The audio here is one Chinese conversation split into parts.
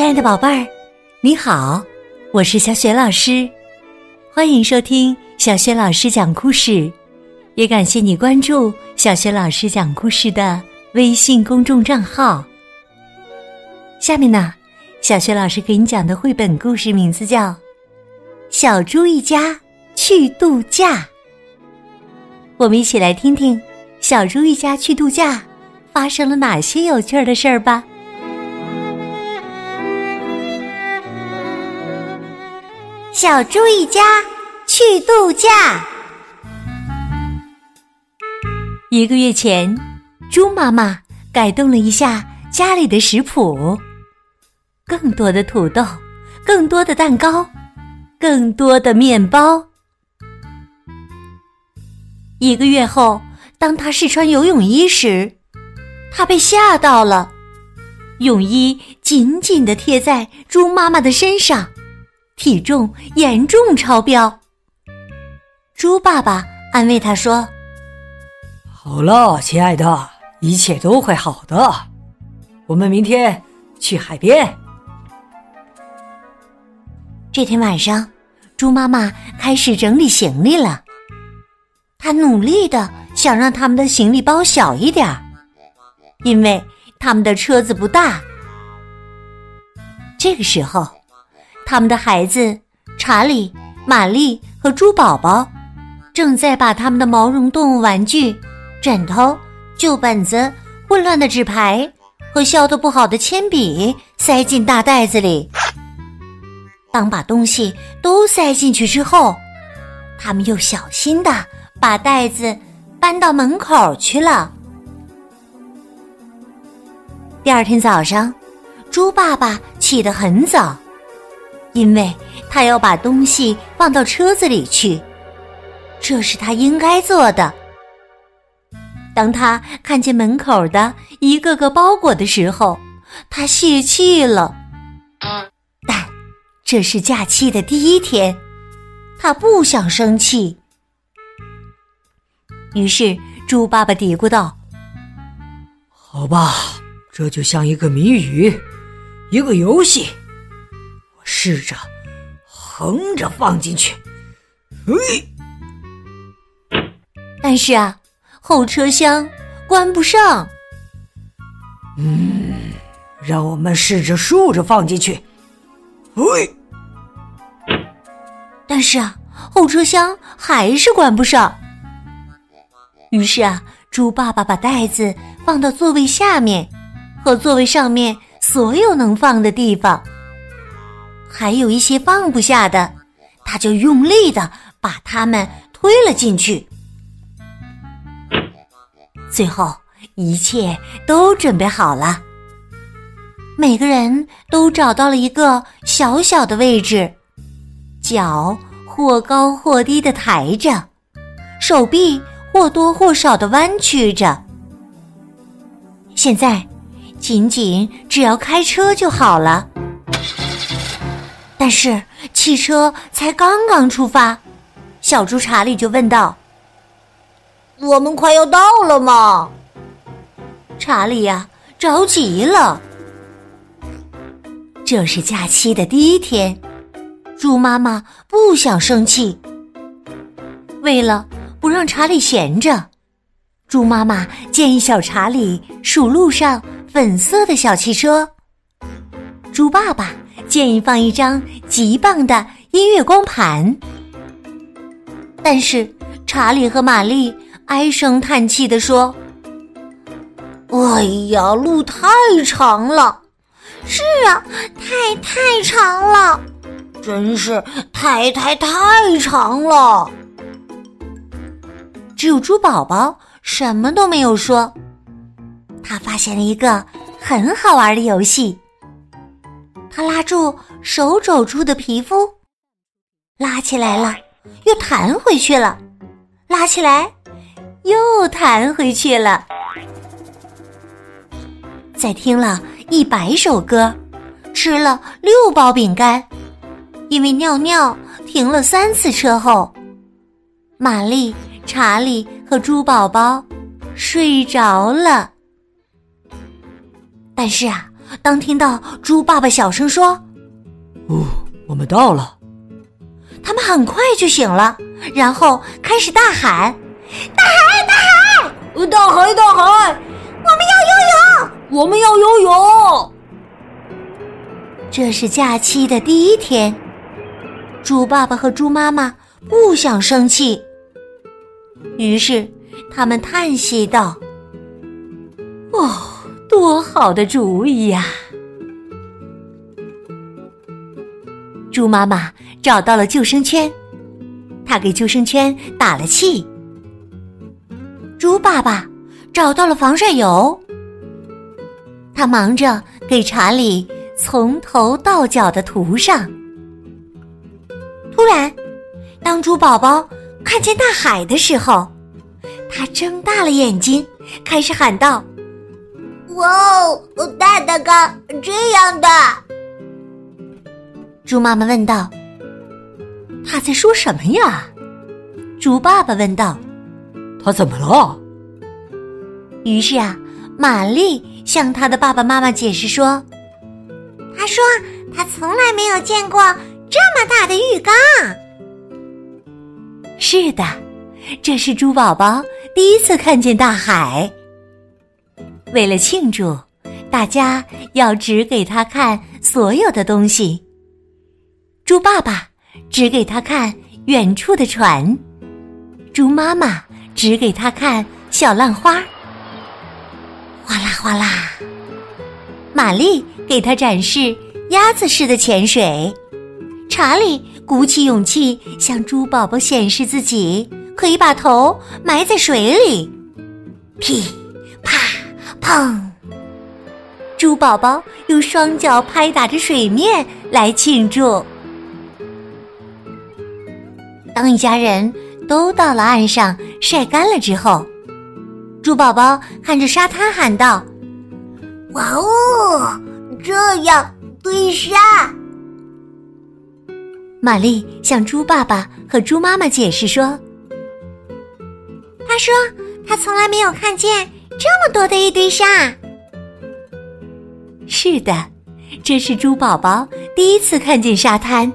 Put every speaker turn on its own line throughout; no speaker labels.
亲爱的宝贝儿，你好，我是小雪老师，欢迎收听小雪老师讲故事，也感谢你关注小雪老师讲故事的微信公众账号。下面呢，小雪老师给你讲的绘本故事名字叫《小猪一家去度假》。我们一起来听听小猪一家去度假发生了哪些有趣的事儿吧。
小猪一家去度假。
一个月前，猪妈妈改动了一下家里的食谱，更多的土豆，更多的蛋糕，更多的面包。一个月后，当他试穿游泳衣时，他被吓到了，泳衣紧紧的贴在猪妈妈的身上。体重严重超标，猪爸爸安慰他说：“
好了，亲爱的，一切都会好的。我们明天去海边。”
这天晚上，猪妈妈开始整理行李了。她努力的想让他们的行李包小一点儿，因为他们的车子不大。这个时候。他们的孩子查理、玛丽和猪宝宝正在把他们的毛绒动物玩具、枕头、旧本子、混乱的纸牌和削的不好的铅笔塞进大袋子里。当把东西都塞进去之后，他们又小心的把袋子搬到门口去了。第二天早上，猪爸爸起得很早。因为他要把东西放到车子里去，这是他应该做的。当他看见门口的一个个包裹的时候，他泄气了。但这是假期的第一天，他不想生气。于是猪爸爸嘀咕道：“
好吧，这就像一个谜语，一个游戏。”试着横着放进去，嘿！
但是啊，后车厢关不上。
嗯，让我们试着竖着放进去，嘿！
但是啊，后车厢还是关不上。于是啊，猪爸爸把袋子放到座位下面和座位上面所有能放的地方。还有一些放不下的，他就用力的把它们推了进去。最后，一切都准备好了，每个人都找到了一个小小的位置，脚或高或低的抬着，手臂或多或少的弯曲着。现在，仅仅只要开车就好了。但是汽车才刚刚出发，小猪查理就问道：“
我们快要到了吗？”
查理呀，着急了。这是假期的第一天，猪妈妈不想生气。为了不让查理闲着，猪妈妈建议小查理数路上粉色的小汽车。猪爸爸。建议放一张极棒的音乐光盘，但是查理和玛丽唉声叹气的说：“
哎呀，路太长了，是啊，太太长了，真是太太太长了。”
只有猪宝宝什么都没有说，他发现了一个很好玩的游戏。他拉住手肘处的皮肤，拉起来了，又弹回去了，拉起来，又弹回去了。在听了一百首歌，吃了六包饼干，因为尿尿停了三次车后，玛丽、查理和猪宝宝睡着了。但是啊。当听到猪爸爸小声说：“
哦，我们到了。”
他们很快就醒了，然后开始大喊：“大海，大海，
大海，大海！
我们要游泳，
我们要游泳！”
这是假期的第一天，猪爸爸和猪妈妈不想生气，于是他们叹息道：“
哦，多好的主意呀！”猪妈妈找到了救生圈，她给救生圈打了气。
猪爸爸找到了防晒油，他忙着给查理从头到脚的涂上。突然，当猪宝宝看见大海的时候，他睁大了眼睛，开始喊道：“哇哦，大大哥，这样的！”猪妈妈问道：“
他在说什么呀？”
猪爸爸问道：“
他怎么了？”
于是啊，玛丽向他的爸爸妈妈解释说：“他说他从来没有见过这么大的浴缸。”
是的，这是猪宝宝第一次看见大海。为了庆祝，大家要指给他看所有的东西。猪爸爸指给他看远处的船，猪妈妈指给他看小浪花。
哗啦哗啦，
玛丽给他展示鸭子式的潜水，
查理鼓起勇气向猪宝宝显示自己可以把头埋在水里。噼啪砰，猪宝宝用双脚拍打着水面来庆祝。当一家人都到了岸上晒干了之后，猪宝宝看着沙滩喊道：“哇哦，这样对沙！”玛丽向猪爸爸和猪妈妈解释说：“他说他从来没有看见这么多的一堆沙。”
是的，这是猪宝宝第一次看见沙滩。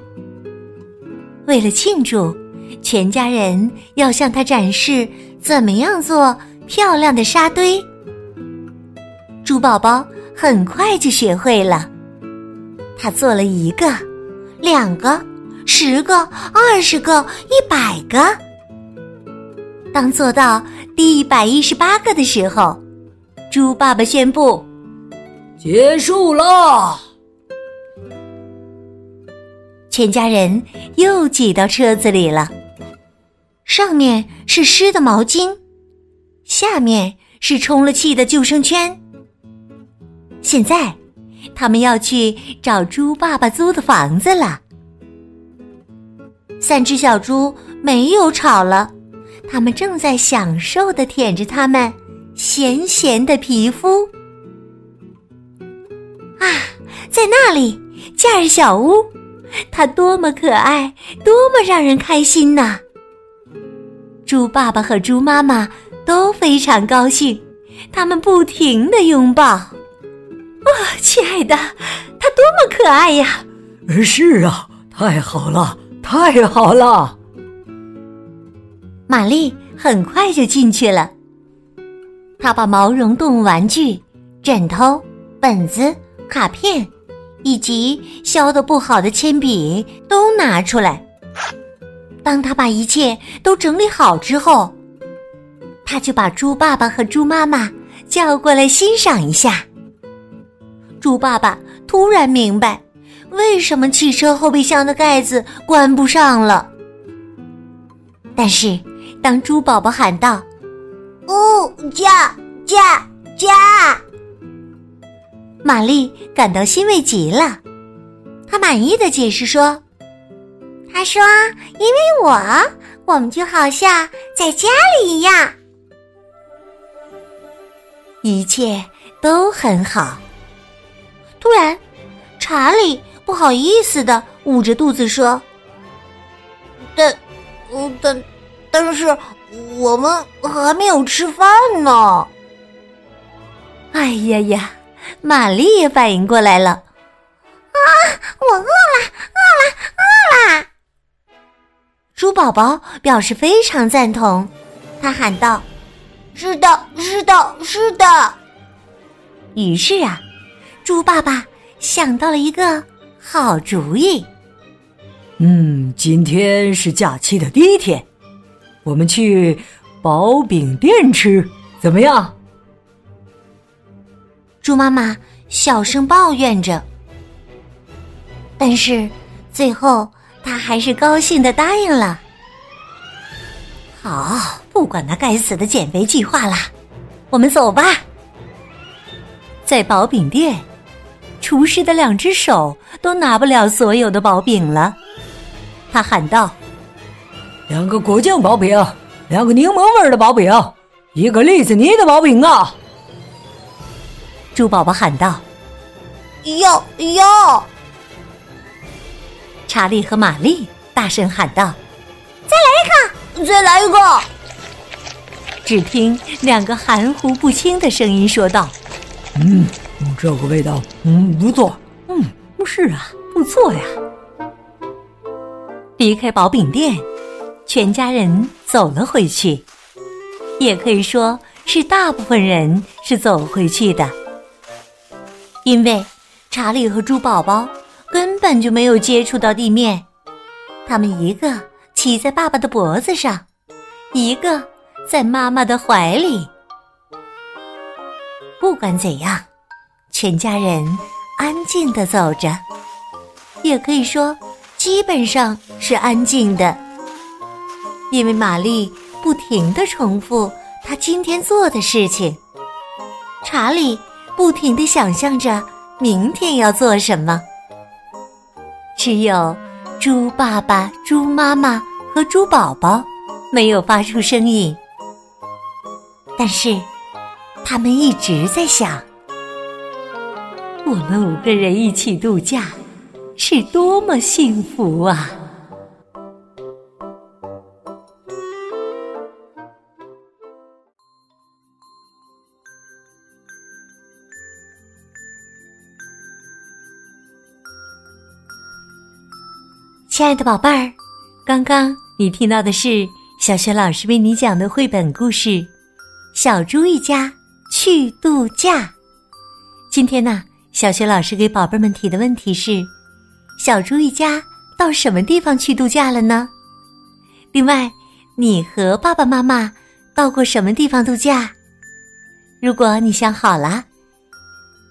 为了庆祝。全家人要向他展示怎么样做漂亮的沙堆。猪宝宝很快就学会了，他做了一个、两个、十个、二十个、一百个。当做到第一百一十八个的时候，猪爸爸宣布：“
结束了。”
全家人又挤到车子里了。
上面是湿的毛巾，下面是充了气的救生圈。
现在，他们要去找猪爸爸租的房子了。
三只小猪没有吵了，它们正在享受的舔着它们咸咸的皮肤。啊，在那里，假日小屋，它多么可爱，多么让人开心呐！猪爸爸和猪妈妈都非常高兴，他们不停的拥抱。啊，亲爱的，他多么可爱呀！
是啊，太好了，太好了。
玛丽很快就进去了，她把毛绒动物玩具、枕头、本子、卡片以及削的不好的铅笔都拿出来。当他把一切都整理好之后，他就把猪爸爸和猪妈妈叫过来欣赏一下。猪爸爸突然明白，为什么汽车后备箱的盖子关不上了。但是，当猪宝宝喊道：“
哦，叫叫叫！”
玛丽感到欣慰极了，
她满意的解释说。他说：“因为我，我们就好像在家里一样，
一切都很好。”
突然，查理不好意思的捂着肚子说：“但，但，但是我们还没有吃饭呢。”
哎呀呀，
玛丽也反应过来了。啊，
我饿了，饿了，饿了！
猪宝宝表示非常赞同，他喊道：“
是的，是的，是的。”
于是啊，猪爸爸想到了一个好主意。
嗯，今天是假期的第一天，我们去薄饼店吃，怎么样？
猪妈妈小声抱怨着，但是最后她还是高兴的答应了。好，不管那该死的减肥计划了，我们走吧。在薄饼店，厨师的两只手都拿不了所有的薄饼了。他喊道：“
两个果酱薄饼，两个柠檬味的薄饼，一个栗子泥的薄饼啊！”
猪宝宝喊道：“
要要！”
查理和玛丽大声喊道：“
再来一个，再来一个！”
只听两个含糊不清的声音说道：“
嗯，这个味道，嗯，不错，嗯，是啊，不错呀。”
离开薄饼店，全家人走了回去，也可以说是大部分人是走回去的，因为查理和猪宝宝根本就没有接触到地面，他们一个骑在爸爸的脖子上，一个在妈妈的怀里。不管怎样，全家人安静的走着，也可以说。基本上是安静的，因为玛丽不停的重复她今天做的事情。查理不停的想象着明天要做什么。只有猪爸爸、猪妈妈和猪宝宝没有发出声音，但是他们一直在想：我们五个人一起度假。是多么幸福啊！亲爱的宝贝儿，刚刚你听到的是小雪老师为你讲的绘本故事《小猪一家去度假》。今天呢，小雪老师给宝贝们提的问题是。小猪一家到什么地方去度假了呢？另外，你和爸爸妈妈到过什么地方度假？如果你想好了，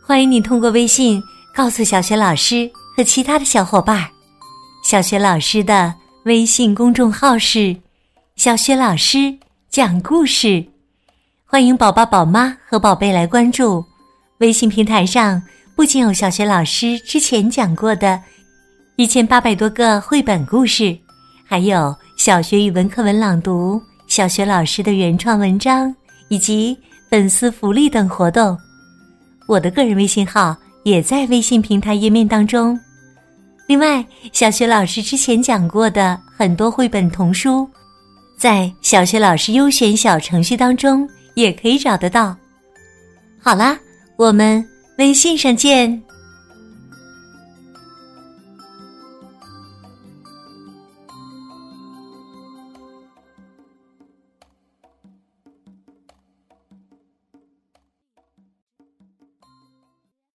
欢迎你通过微信告诉小学老师和其他的小伙伴儿。小学老师的微信公众号是“小学老师讲故事”，欢迎宝宝、宝妈和宝贝来关注。微信平台上不仅有小学老师之前讲过的。一千八百多个绘本故事，还有小学语文课文朗读、小学老师的原创文章以及粉丝福利等活动。我的个人微信号也在微信平台页面当中。另外，小学老师之前讲过的很多绘本童书，在小学老师优选小程序当中也可以找得到。好啦，我们微信上见。